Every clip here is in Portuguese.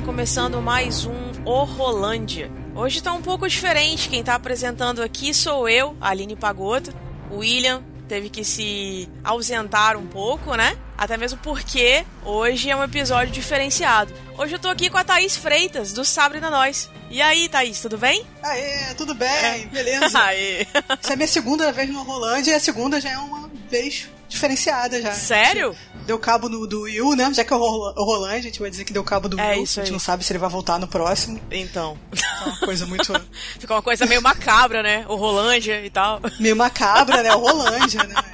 Galera! Tá começando mais um Horrolândia. Hoje tá um pouco diferente, quem tá apresentando aqui sou eu, Aline Pagotto. O William teve que se ausentar um pouco, né? Até mesmo porque hoje é um episódio diferenciado. Hoje eu tô aqui com a Thaís Freitas, do Sabre na Nós. E aí, Thaís, tudo bem? Aê, tudo bem, beleza. Aê. Essa é a minha segunda vez no Rolândia e a segunda já é uma vez diferenciada já. Sério? Deu cabo no, do Will, né? Já que é o Ro- o Rolândia, a gente vai dizer que deu cabo do É Will. isso a gente aí. não sabe se ele vai voltar no próximo. Então. É uma coisa muito Ficou uma coisa meio macabra, né? O Rolândia e tal. meio macabra, né? O Rolândia, né?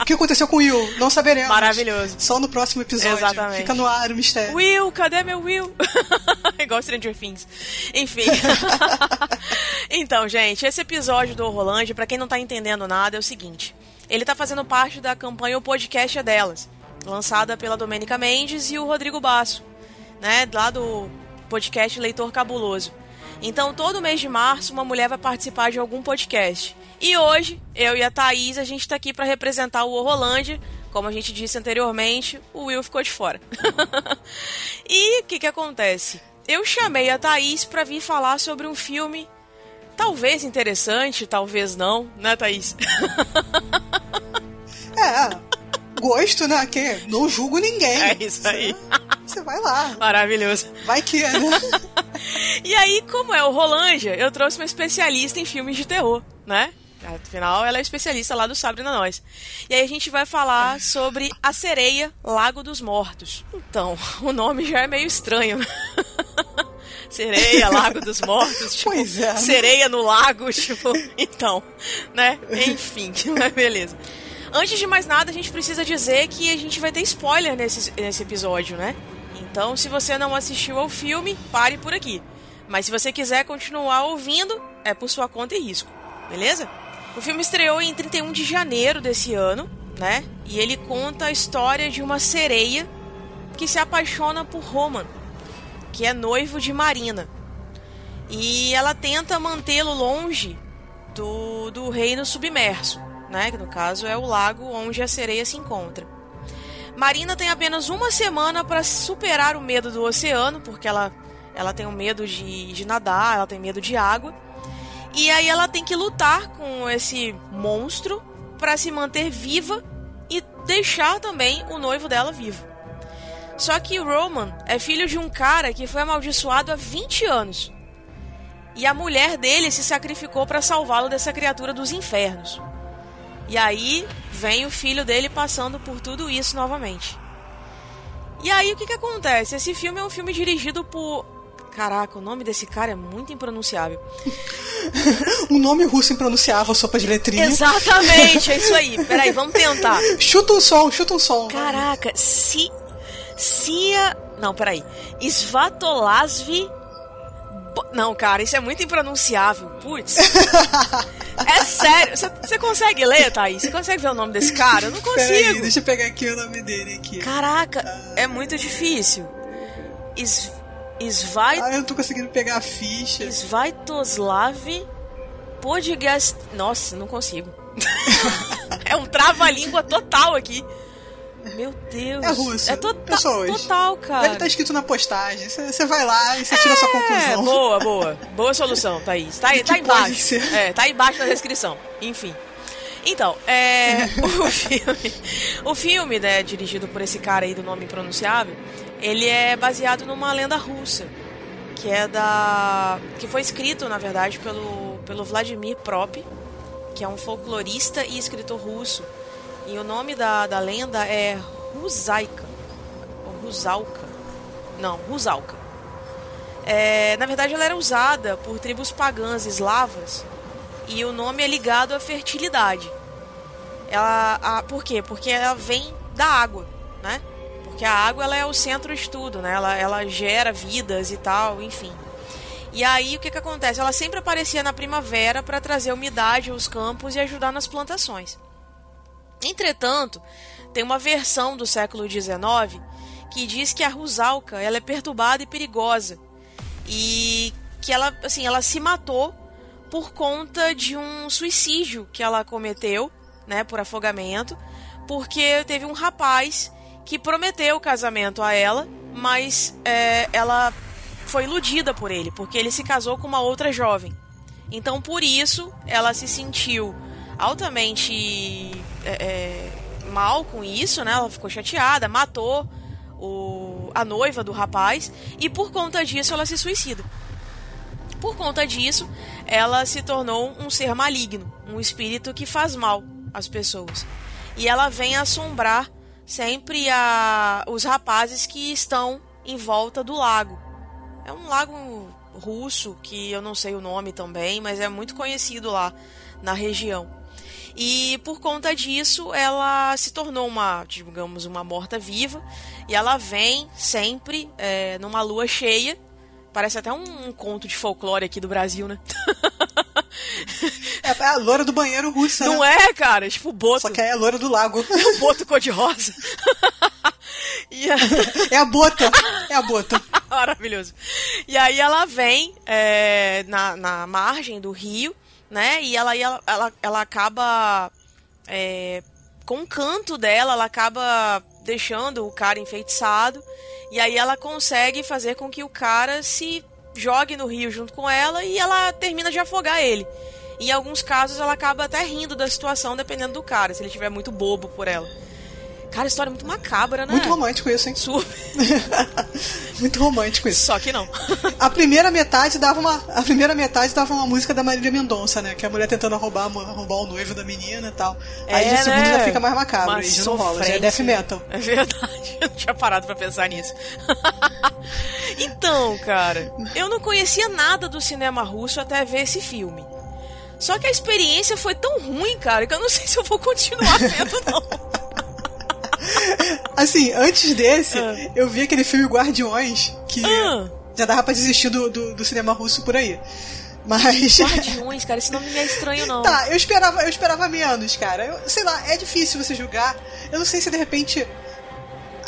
O que aconteceu com o Will? Não saberemos. Maravilhoso. Só no próximo episódio. Exatamente. Fica no ar o mistério. Will, cadê meu Will? Igual Stranger Things. Enfim. então, gente, esse episódio do Horrorlândia, pra quem não tá entendendo nada, é o seguinte. Ele tá fazendo parte da campanha O Podcast é Delas, lançada pela Domênica Mendes e o Rodrigo Basso, né? Lá do podcast Leitor Cabuloso. Então, todo mês de março, uma mulher vai participar de algum podcast. E hoje, eu e a Thaís, a gente tá aqui pra representar o Horrorlândia. Como a gente disse anteriormente, o Will ficou de fora. e o que que acontece? Eu chamei a Thaís pra vir falar sobre um filme talvez interessante, talvez não, né, Thaís? É. Gosto, né? Que não julgo ninguém. É isso aí. Você vai lá. Maravilhoso. Vai que é, né? E aí, como é o Rolândia, eu trouxe uma especialista em filmes de terror, né? Afinal, ela é especialista lá do Sabre na Nós. E aí a gente vai falar sobre a sereia Lago dos Mortos. Então, o nome já é meio estranho. Sereia, Lago dos Mortos, tipo, Pois é, né? sereia no lago, tipo, então, né? Enfim, mas beleza. Antes de mais nada, a gente precisa dizer que a gente vai ter spoiler nesse, nesse episódio, né? Então, se você não assistiu ao filme, pare por aqui. Mas se você quiser continuar ouvindo, é por sua conta e risco, beleza? O filme estreou em 31 de janeiro desse ano, né? E ele conta a história de uma sereia que se apaixona por Roman, que é noivo de Marina. E ela tenta mantê-lo longe do, do reino submerso, né? Que no caso é o lago onde a sereia se encontra. Marina tem apenas uma semana para superar o medo do oceano, porque ela, ela tem o medo de, de nadar, ela tem medo de água. E aí ela tem que lutar com esse monstro para se manter viva e deixar também o noivo dela vivo. Só que Roman é filho de um cara que foi amaldiçoado há 20 anos. E a mulher dele se sacrificou para salvá-lo dessa criatura dos infernos. E aí vem o filho dele passando por tudo isso novamente. E aí o que, que acontece? Esse filme é um filme dirigido por. Caraca, o nome desse cara é muito impronunciável. Um nome russo impronunciável, sopa de letrinha. Exatamente, é isso aí. Peraí, vamos tentar. Chuta um som, chuta um som. Caraca, si. Cia. Não, peraí. Svatolasvi. Não, cara, isso é muito impronunciável. Putz. É sério. Você- consegue ler, Thaís? Você consegue ver o nome desse cara? Eu não Peraí, consigo. deixa eu pegar aqui o nome dele aqui. Caraca, é muito difícil. Is, Ah, eu não tô conseguindo pegar a ficha. Svaitoslav Podgast... Nossa, não consigo. é um trava-língua total aqui. Meu Deus. É russo. É tota- Pessoas. total, cara. Deve estar escrito na postagem. Você vai lá e você tira a sua É, conclusão. boa, boa. Boa solução, Thaís. Tá, tá embaixo. É, tá embaixo na descrição. Enfim. Então, é. o filme. O filme, né, dirigido por esse cara aí do nome impronunciável, ele é baseado numa lenda russa. Que é da. que foi escrito, na verdade, pelo, pelo Vladimir Prop, que é um folclorista e escritor russo. E o nome da, da lenda é Rusaika. Ou Rusalka. Não, Rusalka. É, na verdade, ela era usada por tribos pagãs eslavas e o nome é ligado à fertilidade. Ela, a, por quê? Porque ela vem da água, né? Porque a água ela é o centro de tudo, né? Ela, ela gera vidas e tal, enfim. E aí o que, que acontece? Ela sempre aparecia na primavera para trazer umidade aos campos e ajudar nas plantações. Entretanto, tem uma versão do século XIX que diz que a Rusalka ela é perturbada e perigosa e que ela assim ela se matou por conta de um suicídio que ela cometeu, né, por afogamento, porque teve um rapaz que prometeu o casamento a ela, mas é, ela foi iludida por ele, porque ele se casou com uma outra jovem. Então, por isso, ela se sentiu altamente é, é, mal com isso, né? Ela ficou chateada, matou o, a noiva do rapaz e por conta disso ela se suicida. Por conta disso, ela se tornou um ser maligno, um espírito que faz mal às pessoas. E ela vem assombrar sempre a, os rapazes que estão em volta do lago. É um lago russo que eu não sei o nome também, mas é muito conhecido lá na região. E por conta disso, ela se tornou uma, digamos, uma morta-viva. E ela vem sempre é, numa lua cheia. Parece até um, um, conto de folclore aqui do Brasil, né? É, é a loura do banheiro russa, Não né? é, cara? Tipo o boto. Só que é a loura do lago. É o boto cor-de-rosa. a... É a bota. É a bota. Maravilhoso. E aí ela vem é, na, na margem do rio, né? E ela, ela, ela, ela acaba. É, com o canto dela, ela acaba deixando o cara enfeitiçado. E aí ela consegue fazer com que o cara se jogue no rio junto com ela e ela termina de afogar ele. Em alguns casos ela acaba até rindo da situação, dependendo do cara, se ele estiver muito bobo por ela. Cara, história muito macabra, né? Muito romântico isso, hein? Super. muito romântico isso. Só que não. A primeira metade dava uma, a primeira metade dava uma música da Marília Mendonça, né? Que é a mulher tentando roubar, roubar o noivo da menina e tal. Aí É, de segundo né? já fica mais macabro, Uma aí já não rola, já é death metal. É verdade, eu não tinha parado pra pensar nisso. então, cara, eu não conhecia nada do cinema russo até ver esse filme. Só que a experiência foi tão ruim, cara, que eu não sei se eu vou continuar vendo, não. Assim, antes desse, Ah. eu vi aquele filme Guardiões, que Ah. já dava pra desistir do, do, do cinema russo por aí. Mas. Guardiões, cara, esse nome não é estranho, não. Tá, eu esperava, eu esperava menos, cara. Eu, sei lá, é difícil você julgar. Eu não sei se de repente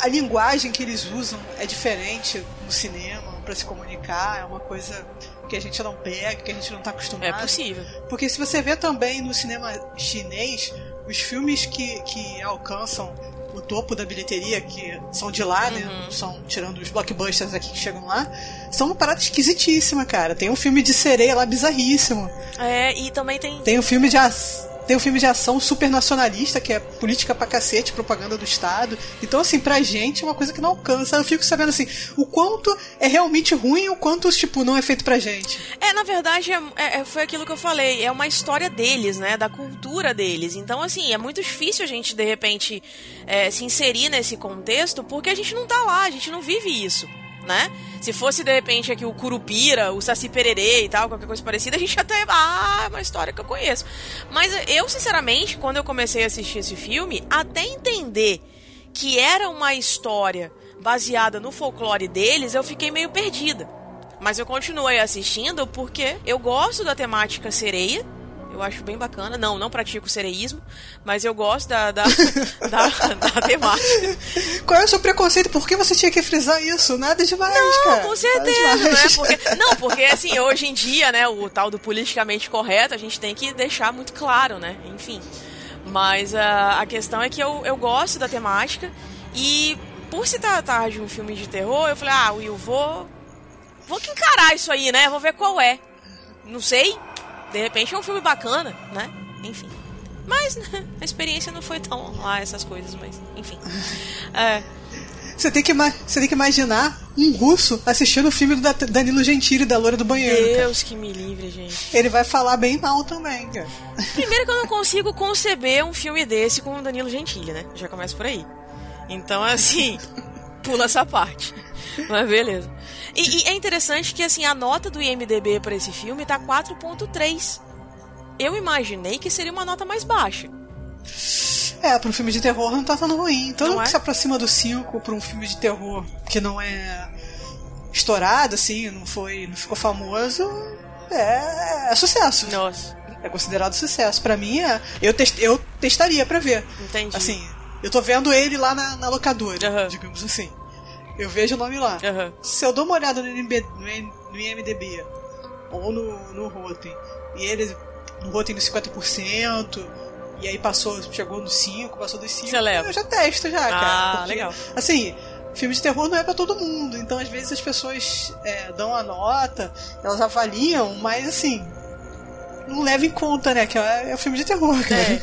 a linguagem que eles usam é diferente no cinema pra se comunicar, é uma coisa que a gente não pega, que a gente não tá acostumado. É possível. Porque se você vê também no cinema chinês, os filmes que, que alcançam o topo da bilheteria, que são de lá, né? Uhum. São, tirando os blockbusters aqui que chegam lá, são uma parada esquisitíssima, cara. Tem um filme de sereia lá bizarríssimo. É, e também tem. Tem um filme de. Tem um filme de ação super nacionalista, que é política pra cacete, propaganda do Estado. Então, assim, pra gente é uma coisa que não alcança. Eu fico sabendo, assim, o quanto é realmente ruim e o quanto, tipo, não é feito pra gente. É, na verdade, é, é- foi aquilo que eu falei. É uma história deles, né? Da cultura deles. Então, assim, é muito difícil a gente, de repente, é, se inserir nesse contexto, porque a gente não tá lá, a gente não vive isso, né? Se fosse, de repente, aqui o Curupira, o Saci Pererê e tal, qualquer coisa parecida, a gente até... Ah, é uma história que eu conheço. Mas eu, sinceramente, quando eu comecei a assistir esse filme, até entender que era uma história baseada no folclore deles, eu fiquei meio perdida. Mas eu continuei assistindo porque eu gosto da temática sereia. Eu acho bem bacana. Não, não pratico sereísmo, mas eu gosto da, da, da, da temática. Qual é o seu preconceito? Por que você tinha que frisar isso? Nada demais, cara. Com certeza, né? Porque, não, porque assim, hoje em dia, né, o tal do politicamente correto, a gente tem que deixar muito claro, né? Enfim. Mas ah, a questão é que eu, eu gosto da temática e por se tratar de um filme de terror, eu falei, ah, Will, vou. Vou que encarar isso aí, né? Vou ver qual é. Não sei. De repente é um filme bacana, né? Enfim. Mas né, a experiência não foi tão lá essas coisas, mas enfim. É, Você tem, que, você tem que imaginar um russo assistindo o filme do Da- Danilo Gentili da Loura do Banheiro. cara. Deus que me livre, gente. Ele vai falar bem mal também, cara. Primeiro que eu não consigo conceber um filme desse com o Danilo Gentili, né? Já começa por aí. Então, assim, pula essa parte. Mas beleza. E, e é interessante que, assim, a nota do IMDB pra esse filme tá 4.3. Eu imaginei que seria uma nota mais baixa. É, pra um filme de terror não tá tão ruim. Todo Não mundo é? que se aproxima do 5 pra um filme de terror que não é estourado, assim, não foi. não ficou famoso, é, é sucesso. Nossa, É considerado sucesso. Pra mim, é, eu, test, eu testaria pra ver. entendi. Assim, eu tô vendo ele lá na, na locadora, digamos assim. Eu vejo o nome lá. Se eu dou uma olhada no, NB no, no IMDB ou no, no Rotten, e ele no Rotten no 50%, e aí passou, chegou no 5, passou dos 5, Você leva. eu já testo já, Ah, cara. porque, legal. Assim, filme de terror não é pra todo mundo, então às vezes as pessoas é, dão a nota, elas avaliam, mas assim. Não leva em conta, né? Que é, é um filme de terror, cara.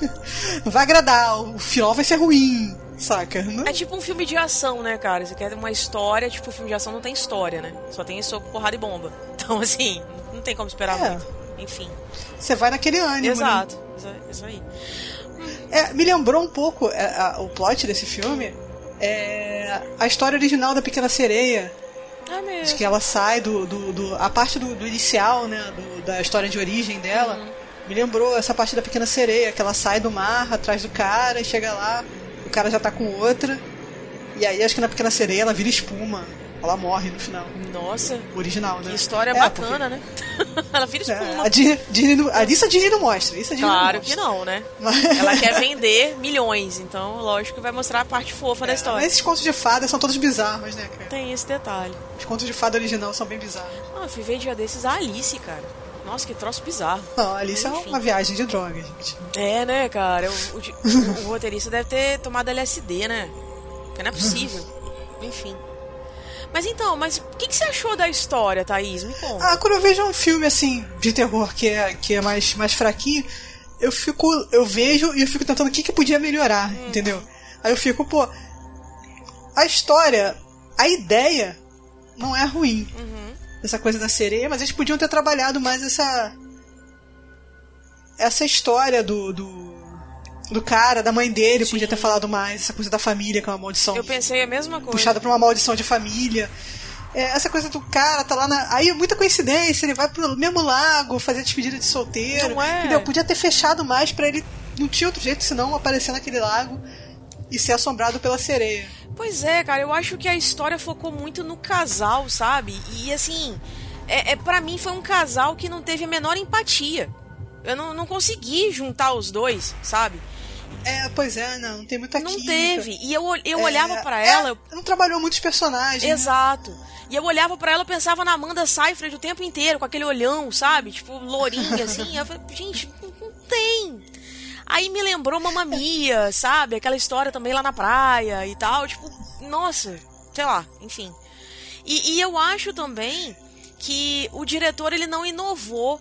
Não vai agradar, o final vai ser ruim, saca? É tipo um filme de ação, né, cara? Você quer uma história, tipo, filme de ação não tem história, né? Só tem soco, porrada e bomba. Então, assim, não tem como esperar É. muito. Enfim. Você vai naquele ânimo. né? Exato. Isso- Isso aí. É, me lembrou um pouco é, a- o plot desse filme. É, a história original da Pequena Sereia. É mesmo. Que ela sai do. do, do- a parte do, do inicial, né? do- da história de origem dela. Uhum. Me lembrou essa parte da Pequena Sereia, que ela sai do mar atrás do cara e chega lá, o cara já tá com outra. E aí acho que na Pequena Sereia ela vira espuma. Ela morre no final. Nossa, original, né? que história É, bacana, né? Ela vira porque- espuma. É, a Disney, Disney não- a- isso a Disney não mostra. Isso a Disney Claro não que não, né? Mas- Ela quer vender milhões, então lógico que vai mostrar a parte fofa da Mas história. esses contos de fada são todos bizarros, né, cara? Tem esse detalhe. Os contos de fada original são bem bizarros. Ah, eu fui ver dia desses a Alice, cara. Nossa, que troço bizarro. Não, Alice é Enfim. uma viagem de droga, gente. É, né, cara? O, o- o roteirista deve ter tomado LSD, né? Porque não é possível. Enfim. Mas então, mas o que, que você achou da história, Thaís? Me conta. Ah, quando eu vejo um filme assim de terror que é, que é mais, mais fraquinho, eu fico. Eu vejo e eu fico tentando o que, que podia melhorar, entendeu? Aí eu fico, pô. A história, a ideia não é ruim. Uhum. Essa coisa da sereia, mas eles podiam ter trabalhado mais essa. Essa história do. do do cara, da mãe dele, Sim. podia ter falado mais, essa coisa da família, que é uma maldição Eu pensei a mesma coisa. puxada pra uma maldição de família. É, essa coisa do cara tá lá na. Aí é muita coincidência, ele vai pro mesmo lago fazer despedida de solteiro. Não é? Entendeu? Podia ter fechado mais pra ele. Não tinha outro jeito senão aparecer naquele lago e ser assombrado pela sereia. Pois é, cara, eu acho que a história focou muito no casal, sabe? E assim, é, é para mim foi um casal que não teve a menor empatia. Eu não, não consegui juntar os dois, sabe? É, pois é, não, não tem muita Não química. teve. E eu, eu É, olhava pra é, ela, Não trabalhou muitos personagens. né? Exato. E eu olhava pra ela e pensava na Amanda Seyfried o tempo inteiro, com aquele olhão, sabe? Tipo, lourinha, assim. Eu falei, gente, não, tem. Aí me lembrou Mamma Mia, sabe? Aquela história também lá na praia e tal. Tipo, nossa, sei lá, enfim. E, e eu acho também que o diretor, ele não inovou,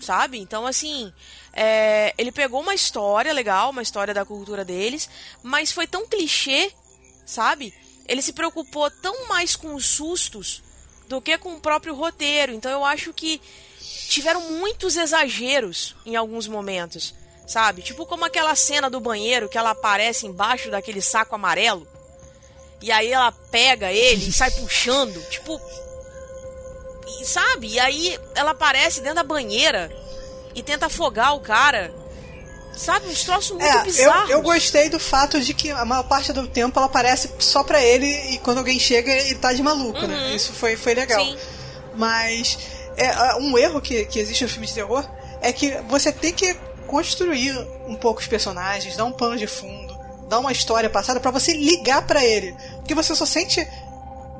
sabe? Então, assim, é, ele pegou uma história legal, uma história da cultura deles, mas foi tão clichê, sabe? Ele se preocupou tão mais com os sustos do que com o próprio roteiro. Então eu acho que tiveram muitos exageros em alguns momentos, sabe? Tipo como aquela cena do banheiro que ela aparece embaixo daquele saco amarelo. E aí ela pega ele e sai puxando, tipo, e, sabe? E aí ela aparece dentro da banheira e tenta afogar o cara. Sabe? Uns troços muito É, eu, bizarros. eu gostei do fato de que a maior parte do tempo ela aparece só pra ele e quando alguém chega ele tá de maluco, né? Uhum. Isso foi, foi legal. Sim. Mas é, ah, um erro que, que existe no filme de terror é que você tem que construir um pouco os personagens, dar um pano de fundo, dar uma história passada pra você ligar pra ele. Porque você só sente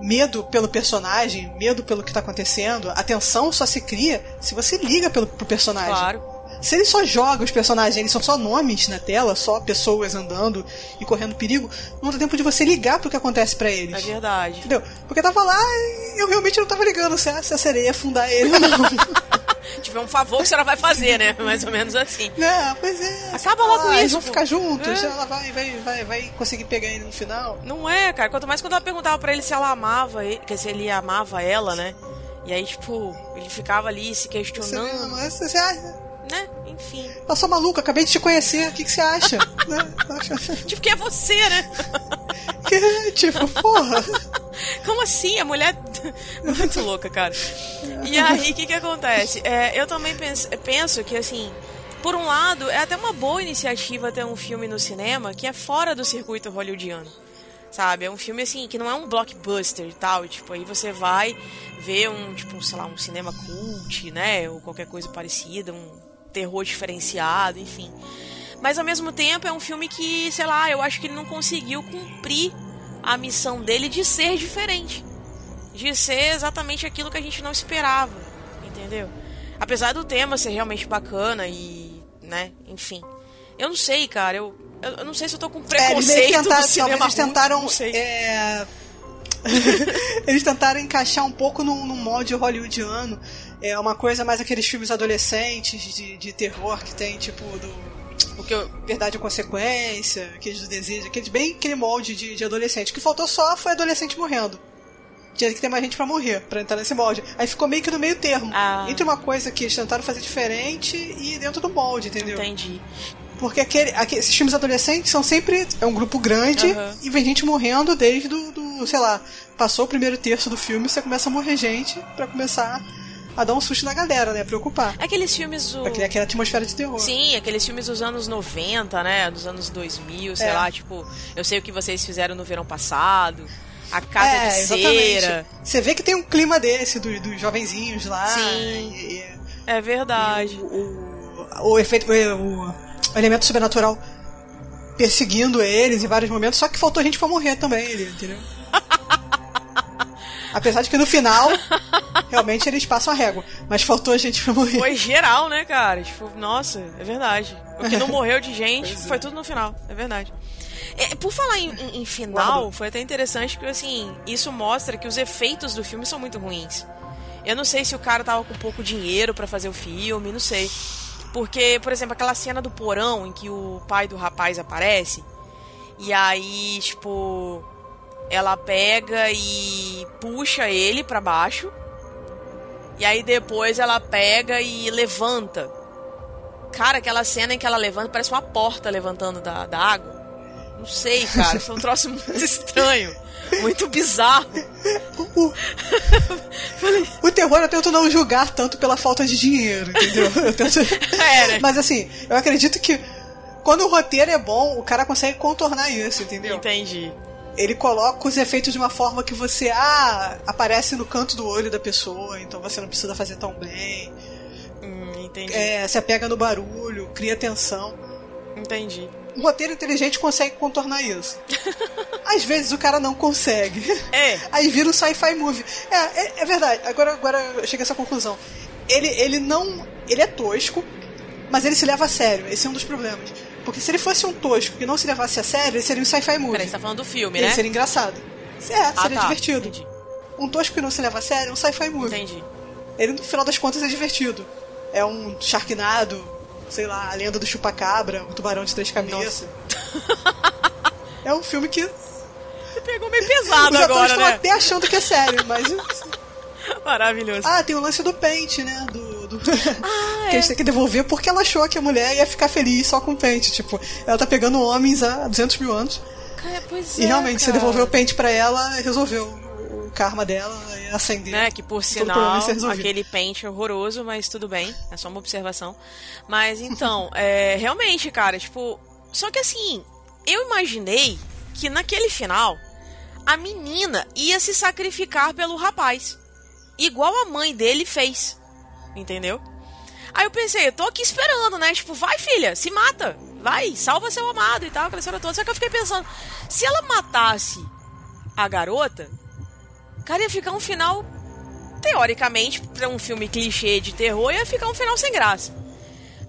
medo pelo personagem, medo pelo que tá acontecendo, a tensão só se cria se você liga pelo, pro personagem. Claro. Se ele só joga os personagens, eles são só nomes na tela, só pessoas andando e correndo perigo, não dá tempo de você ligar pro que acontece pra eles. É verdade. Entendeu? Porque tava lá e eu realmente não tava ligando se a, se a sereia ia afundar ele ou não. Tiver um favor que a senhora vai fazer, né? Mais ou menos assim. não, pois é. Acaba logo ah, Eles isso, vão pô. ficar juntos, É. ela vai, vai, vai, vai conseguir pegar ele no final. Não é, cara. Quanto mais quando ela perguntava pra ele se ela amava ele, que se ele amava ela, né? E aí, tipo, ele ficava ali se Você, questionando, mas você acha? né? Enfim. Eu sou maluco, acabei de te conhecer, o que, que você acha? né? Tipo, que é você, né? Que, tipo, porra. Como assim? A mulher. Muito louca, cara. E aí, o que que acontece? É, eu também penso, penso que, assim, por um lado, é até uma boa iniciativa ter um filme no cinema que é fora do circuito hollywoodiano. Sabe? É um filme assim que não é um blockbuster e tal, tipo, aí você vai ver um, tipo, sei lá, um cinema cult, né, ou qualquer coisa parecida, um terror diferenciado, enfim. Mas ao mesmo tempo é um filme que, sei lá, eu acho que ele não conseguiu cumprir a missão dele de ser diferente. De ser exatamente aquilo que a gente não esperava, entendeu? Apesar do tema ser realmente bacana e, né, enfim. Eu não sei, cara, eu, eu não sei se eu tô com preconceito é, eles tentaram, do cinema eles tentaram, russo, é... eles tentaram encaixar um pouco no, no molde hollywoodiano. É uma coisa mais aqueles filmes adolescentes de, de terror que tem, tipo, do porque verdade e consequência, aqueles do desejo, aqueles bem aquele molde de, de adolescente. O que faltou só foi adolescente morrendo. Tinha que ter mais gente para morrer, para entrar nesse molde. Aí ficou meio que no meio termo. Ah. Entre uma coisa que eles tentaram fazer diferente e dentro do molde, entendeu? Entendi. Porque aquele, aquele, esses filmes adolescentes são sempre. É um grupo grande uhum. e vem gente morrendo desde do, do, sei lá, passou o primeiro terço do filme, você começa a morrer gente para começar a dar um susto na galera, né? Preocupar. Aqueles filmes. O... Pra criar aquela atmosfera de terror. Sim, aqueles filmes dos anos 90, né? Dos anos 2000, sei é. lá, tipo, eu sei o que vocês fizeram no verão passado. A casa é, de exatamente. cera. Você vê que tem um clima desse, dos do jovenzinhos lá. Sim. E, é verdade. O, o, o, efeito. O, o elemento sobrenatural perseguindo eles em vários momentos, só que faltou gente pra morrer também, entendeu? Apesar de que no final, realmente eles passam a régua. Mas faltou a gente pra morrer. Foi geral, né, cara? Tipo, nossa, é verdade. O que não morreu de gente foi é. tudo no final. É verdade. É, por falar em, em, em final, foi até interessante porque, assim, isso mostra que os efeitos do filme são muito ruins. Eu não sei se o cara tava com pouco dinheiro para fazer o filme, não sei. Porque, por exemplo, aquela cena do porão em que o pai do rapaz aparece. E aí, tipo, ela pega e puxa ele para baixo. E aí depois ela pega e levanta. Cara, aquela cena em que ela levanta parece uma porta levantando da, da água. Não sei, cara. Foi um troço muito estranho. Muito bizarro. O, o terror eu tento não julgar tanto pela falta de dinheiro, entendeu? Eu tento... é, né? Mas assim, eu acredito que quando o roteiro é bom, o cara consegue contornar isso, entendeu? Entendi ele coloca os efeitos de uma forma que você ah, aparece no canto do olho da pessoa, então você não precisa fazer tão bem. Hum, entendi. É, você apega no barulho, cria tensão. Entendi. Um roteiro inteligente consegue contornar isso. Às vezes o cara não consegue. É. Aí vira um sci-fi movie. É, é, é, verdade. Agora, agora eu cheguei a essa conclusão. Ele, ele não. Ele é tosco, mas ele se leva a sério. Esse é um dos problemas. Porque se ele fosse um tosco que não se levasse a sério, ele seria um sci-fi movie. Peraí, você tá falando do filme, ele né? seria engraçado. É, ah, seria tá, divertido. Entendi. Um tosco que não se leva a sério é um sci-fi movie. Entendi. Ele, no final das contas, é divertido. É um Sharknado, sei lá, a lenda do chupacabra, o tubarão de três cabeças. é um filme que. Você pegou meio pesado Os agora, estão né? até achando que é sério, mas. Maravilhoso. Ah, tem o lance do pente, né? Do... Ah, que é. a gente tem que devolver porque ela achou que a mulher ia ficar feliz só com o pente. Tipo, ela tá pegando homens há 200 mil anos. Cara, pois e é, realmente, cara. você devolveu o pente pra ela, resolveu o karma dela e acender. Né, que por sinal, aquele pente horroroso, mas tudo bem, é só uma observação. Mas então, é, realmente, cara, tipo. Só que assim, eu imaginei que naquele final a menina ia se sacrificar pelo rapaz. Igual a mãe dele fez. Entendeu? Aí eu pensei, eu tô aqui esperando, né? Tipo, vai filha, se mata. Vai, salva seu amado e tal, aquela história toda. Só que eu fiquei pensando, se ela matasse a garota, cara, ia ficar um final, teoricamente, pra um filme clichê de terror, ia ficar um final sem graça.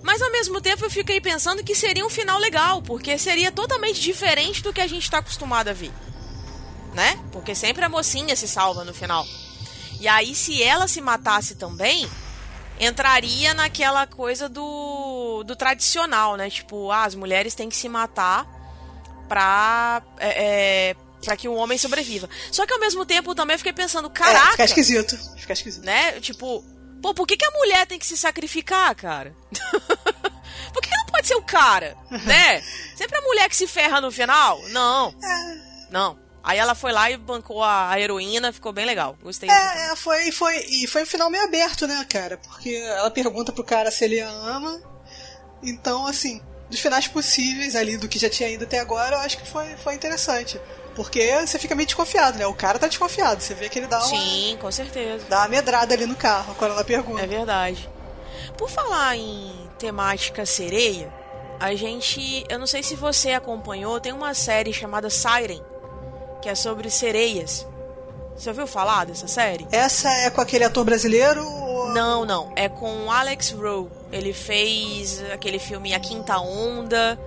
Mas ao mesmo tempo eu fiquei pensando que seria um final legal, porque seria totalmente diferente do que a gente tá acostumado a ver. Né? Porque sempre a mocinha se salva no final. E aí, se ela se matasse também, entraria naquela coisa do, do tradicional, né? Tipo, ah, as mulheres têm que se matar pra, é, é, pra que o homem sobreviva. Só que ao mesmo tempo também eu fiquei pensando, caraca. É, fica esquisito. Fica esquisito. Né? Tipo, pô, por que, que a mulher tem que se sacrificar, cara? por que, que não pode ser o cara? né? Sempre a mulher que se ferra no final? Não. É. Não. Aí ela foi lá e bancou a heroína, ficou bem legal. Gostei É, é foi, foi, e foi um final meio aberto, né, cara? Porque ela pergunta pro cara se ele a ama. Então, assim, dos finais possíveis ali do que já tinha ido até agora, eu acho que foi, foi interessante. Porque você fica meio desconfiado, né? O cara tá desconfiado. Você vê que ele dá uma. Sim, com certeza. Dá uma medrada ali no carro quando ela pergunta. É verdade. Por falar em temática sereia, a gente. Eu não sei se você acompanhou, tem uma série chamada Siren, que é sobre sereias. Você ouviu falar dessa série? Essa é com aquele ator brasileiro? Ou... Não, não. É com Alex Rowe. Ele fez aquele filme A Quinta Onda.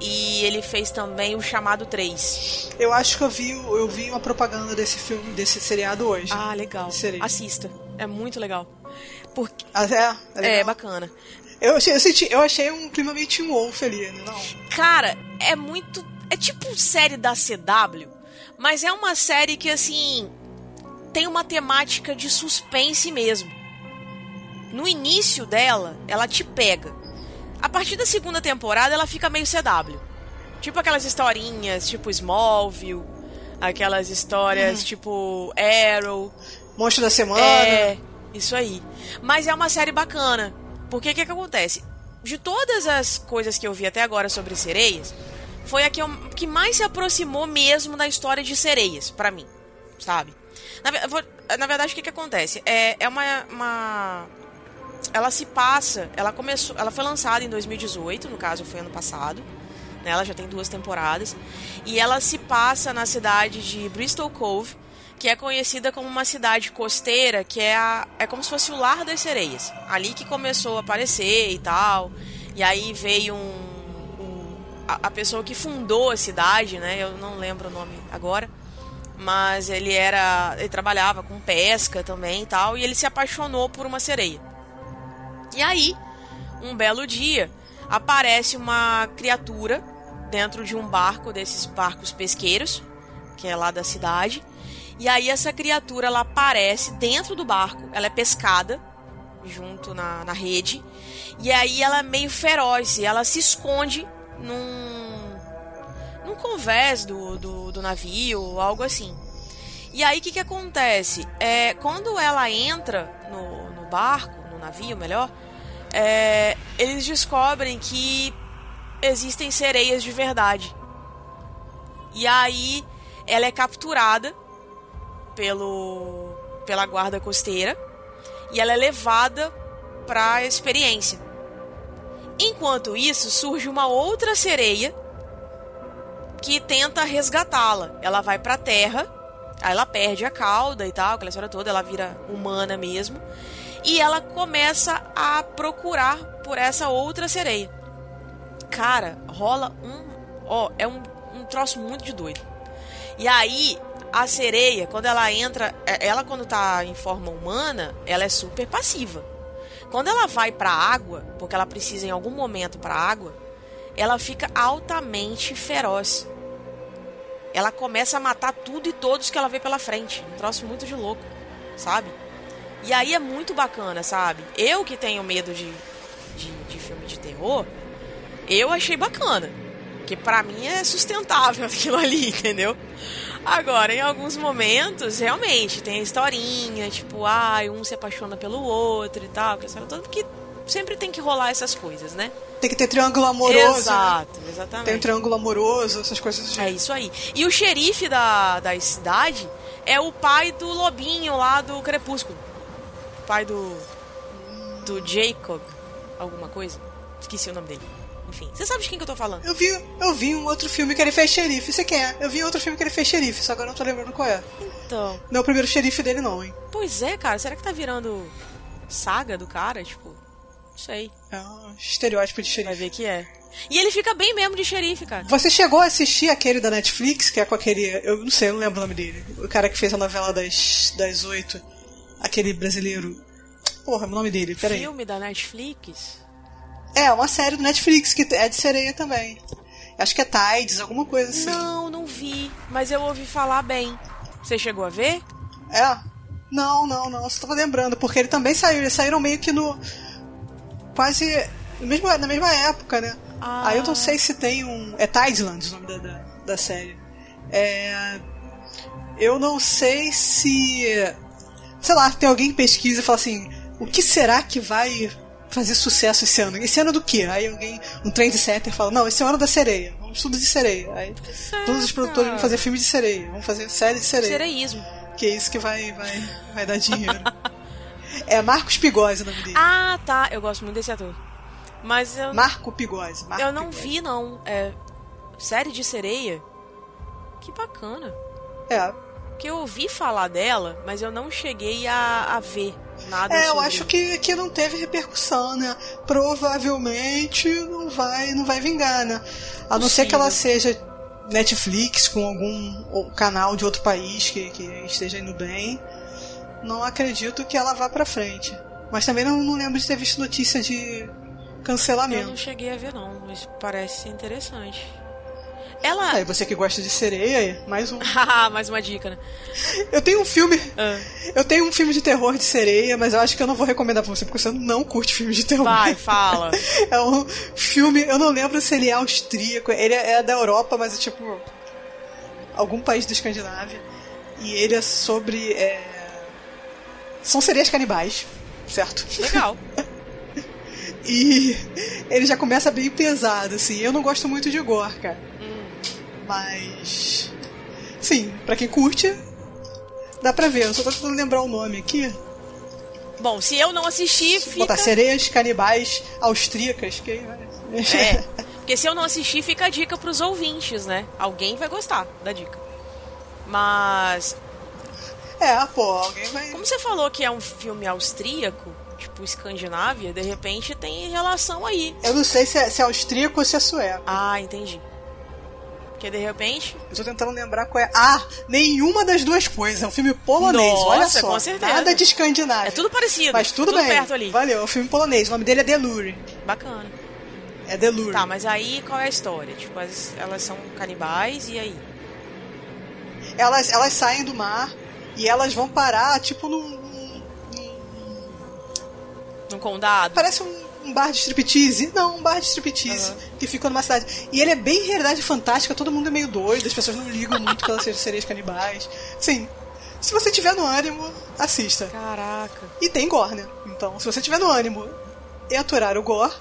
E ele fez também o Chamado 3. Eu acho que eu vi, eu vi uma propaganda desse filme, desse seriado hoje. Ah, legal. Assista. É muito legal. Porque... Ah, é? É, é bacana. Eu achei, eu, senti, eu achei um clima meio Teen Wolf ali, né? não? Cara, é muito. É tipo série da CW, mas é uma série que, assim. Tem uma temática de suspense mesmo. No início dela, ela te pega. A partir da segunda temporada, ela fica meio CW. Tipo aquelas historinhas, tipo Smallville, aquelas histórias uhum. tipo Arrow. Monstro da Semana. É, isso aí. Mas é uma série bacana. Porque o que, que acontece? De todas as coisas que eu vi até agora sobre sereias, foi a que, eu, que mais se aproximou mesmo da história de sereias, para mim, sabe? Na, na, verdade, o que, que acontece? É, é uma, uma. Ela se passa. Ela começou. Ela foi lançada em 2018, no caso foi ano passado. Né? Ela já tem duas temporadas. E ela se passa na cidade de Bristol Cove, que é conhecida como uma cidade costeira, que é, a, é como se fosse o lar das sereias. Ali que começou a aparecer e tal. E aí veio um a, pessoa que fundou a cidade, né? Eu não lembro o nome agora. Mas ele era. Ele trabalhava com pesca também e tal. E ele se apaixonou por uma sereia. E aí, um belo dia, aparece uma criatura dentro de um barco desses barcos pesqueiros, que é lá da cidade e aí essa criatura ela aparece dentro do barco, ela é pescada junto na, na rede. E aí ela é meio feroz e ela se esconde num, num convés do, do, do navio, algo assim. E aí o que, que acontece? É, quando ela entra no, no barco, no navio, melhor, é, eles descobrem que existem sereias de verdade. E aí ela é capturada pelo pela guarda costeira e ela é levada para a experiência. Enquanto isso, surge uma outra sereia que tenta resgatá-la. Ela vai para a terra, aí ela perde a cauda e tal, aquela história toda, ela vira humana mesmo, e ela começa a procurar por essa outra sereia. Cara, rola um, ó, é um, um troço muito de doido. E aí a sereia, quando ela entra, é, ela quando tá em forma humana, ela é super passiva. Quando ela vai para a água, porque ela precisa em algum momento para a água, ela fica altamente feroz. Ela começa a matar tudo e todos que ela vê pela frente. Um troço muito de louco, sabe? E aí é muito bacana, sabe? Eu que tenho medo de, de, de filme de terror, eu achei bacana. Porque pra mim é sustentável aquilo ali, entendeu? Agora, em alguns momentos, realmente, tem a historinha, tipo, ah, um se apaixona pelo outro e tal, que toda, porque sempre tem que rolar essas coisas, né? Tem que ter triângulo amoroso. Né? Exato, né? exatamente. Tem um triângulo amoroso, essas coisas assim. É isso aí. E o xerife da, da cidade é o pai do lobinho lá do Crepúsculo. O pai do. do Jacob, alguma coisa. Esqueci o nome dele. Enfim, você sabe de quem que eu tô falando? Eu vi, eu vi um outro filme que ele fez xerife. Você quem é? Eu vi outro filme que ele fez xerife, só agora não tô lembrando qual é. Então. Não é o primeiro xerife dele, não, hein? Pois é, cara. Será que tá virando saga do cara? Tipo, não sei. É um estereótipo de xerife. Vai ver que é. E ele fica bem mesmo de xerife, cara. Você chegou a assistir aquele da Netflix, que é com aquele. Eu não sei, eu não lembro o nome dele. O cara que fez a novela das, das oito. Aquele brasileiro. Porra, o nome dele, peraí. Filme da Netflix? É, uma série do Netflix que é de sereia também. Acho que é Tides, alguma coisa assim. Não, não vi. Mas eu ouvi falar bem. Você chegou a ver? É. Não, não, não. Só tava lembrando, porque ele também saiu. Eles saíram meio que no. Quase. Mesmo, na mesma época, né? Ah. Aí eu não sei se tem um. É Tidelands o nome da, da, da série. É. Eu não sei se. Sei lá, tem alguém que pesquisa e fala assim: o que será que vai fazer sucesso esse ano. Esse ano do quê? Aí alguém, um trendsetter fala, não, esse é o ano da sereia. Vamos tudo de sereia. Aí todos os produtores vão fazer filme de sereia, vão fazer série de sereia. Sereísmo. Que é isso que vai, vai, vai dar dinheiro. é Marcos Pigose o nome dele. Ah, tá. Eu gosto muito desse ator. Mas eu. Marco Pigose. Marco eu não vi, não. É. Série de sereia? Que bacana. É. Porque eu ouvi falar dela, mas eu não cheguei a, a ver nada É, eu acho que, que não teve repercussão, né? Provavelmente não vai, não vai vingar, né? A não ser que ela seja Netflix com algum canal de outro país que, que esteja indo bem. Não acredito que ela vá pra frente. Mas também não, não lembro de ter visto notícia de Eu cancelamento. não cheguei a ver, não. Mas parece interessante. Ela. Aí você que gosta de sereia, aí, mais um. Haha, mais uma dica, né? Eu tenho um filme. Ah. Eu tenho um filme de terror de sereia, mas eu acho que eu não vou recomendar pra você, porque você não curte filme de terror. Vai, fala. É um filme, eu não lembro se ele é austríaco, ele é da Europa, mas é tipo. algum país da Escandinávia. E ele é sobre. é, São sereias canibais, certo? Legal. E ele já começa bem pesado, assim. Eu não gosto muito de gore, cara. Mas. Sim, pra quem curte, dá pra ver. Eu só tô tentando lembrar o nome aqui. Bom, se eu não assistir, fica. Botar sereias canibais austríacas, que. É. Porque se eu não assistir, fica a dica pros ouvintes, né? Alguém vai gostar da dica. Mas, É, pô, alguém vai. como você falou que é um filme austríaco, tipo Escandinávia, de repente tem relação aí. Eu não sei se é, se é austríaco ou se é sueco. Ah, entendi. Porque de repente. Eu tô tentando lembrar qual é. Ah, nenhuma das duas coisas. É um filme polonês, Nossa, olha só. com certeza. Nada de Escandinávia. É tudo parecido. Mas tudo, tudo bem. perto ali. Valeu, é um filme polonês. O nome dele é Delure. Bacana. É Delure. Tá, mas aí qual é a história? Tipo, as- elas são canibais e aí? Elas, elas saem do mar e elas vão parar, tipo, num. num- num- Num condado? Parece um, um bar de striptease. Não, um bar de striptease Aham. que fica numa cidade. E ele é bem realidade fantástica, todo mundo é meio doido, as pessoas não ligam muito que elas sejam sereias canibais. Sim, se você tiver no ânimo, assista. Caraca. E tem gore, né? Então, se você tiver no ânimo e aturar o gore,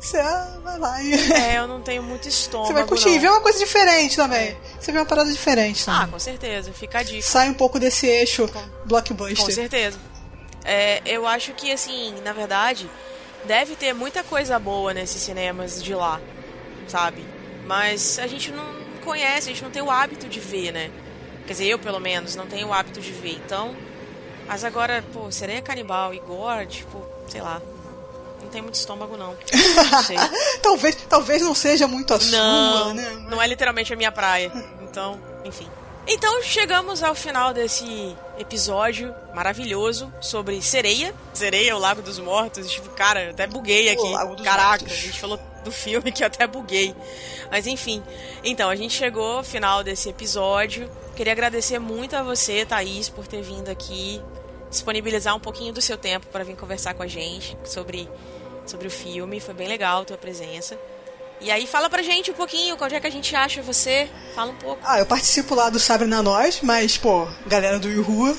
você vai lá e. É, eu não tenho muito estômago. Você vai curtir, não. vê uma coisa diferente também. Você vê uma parada diferente Ah, também. com certeza. Fica a dica. Sai um pouco desse eixo Com blockbuster. certeza. É, eu acho que, assim, na verdade, deve ter muita coisa boa nesses cinemas de lá, sabe? Mas a gente não conhece, a gente não tem o hábito de ver, né? Quer dizer, eu, pelo menos, não tenho o hábito de ver. Então, mas agora, pô, sereia canibal e gore, tipo, sei lá. Não tem muito estômago, não. Não sei. talvez, talvez não seja muito a Não, sua, né? não é literalmente a minha praia. Então, enfim. Então chegamos ao final desse episódio maravilhoso sobre sereia. Sereia, o Lago dos Mortos. Tipo, cara, eu até buguei aqui. Caraca, Mortos. a gente falou do filme que eu até buguei. Mas enfim. Então, a gente chegou ao final desse episódio. Queria agradecer muito a você, Thaís, por ter vindo aqui disponibilizar um pouquinho do seu tempo para vir conversar com a gente sobre, sobre o filme. Foi bem legal a tua presença. E aí fala pra gente um pouquinho, onde é que a gente acha você? Fala um pouco. Ah, eu participo lá do Sabre na Nós, mas, pô, galera do Yuhu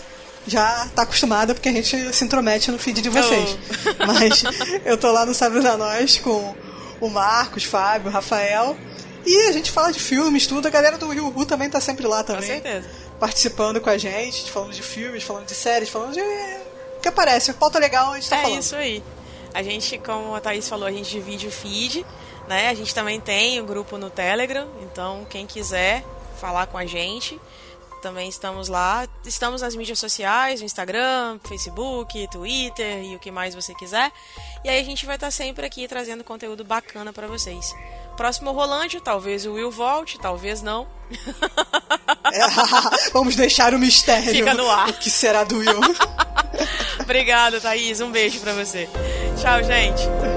já tá acostumada porque a gente se intromete no feed de vocês. Oh. Mas eu tô lá no Sabre na Nós com o Marcos, Fábio, Rafael. E a gente fala de filmes, tudo. A galera do Yuhu também tá sempre lá Com também. certeza. Participando com a gente, falando de filmes, falando de séries, falando de. O que aparece, pauta legal a gente tá é falando. isso aí. A gente, como a Thaís falou, a gente divide o feed, né? A gente também tem um grupo no Telegram, então quem quiser falar com a gente, também estamos lá. Estamos nas mídias sociais, no Instagram, Facebook, Twitter e o que mais você quiser. E aí a gente vai estar sempre aqui trazendo conteúdo bacana pra vocês. Próximo Rolante, talvez o Will volte, talvez não. É, vamos deixar o mistério. Fica no ar. O que será do Will? Obrigada, Thaís. Um beijo pra você. Tchau, gente.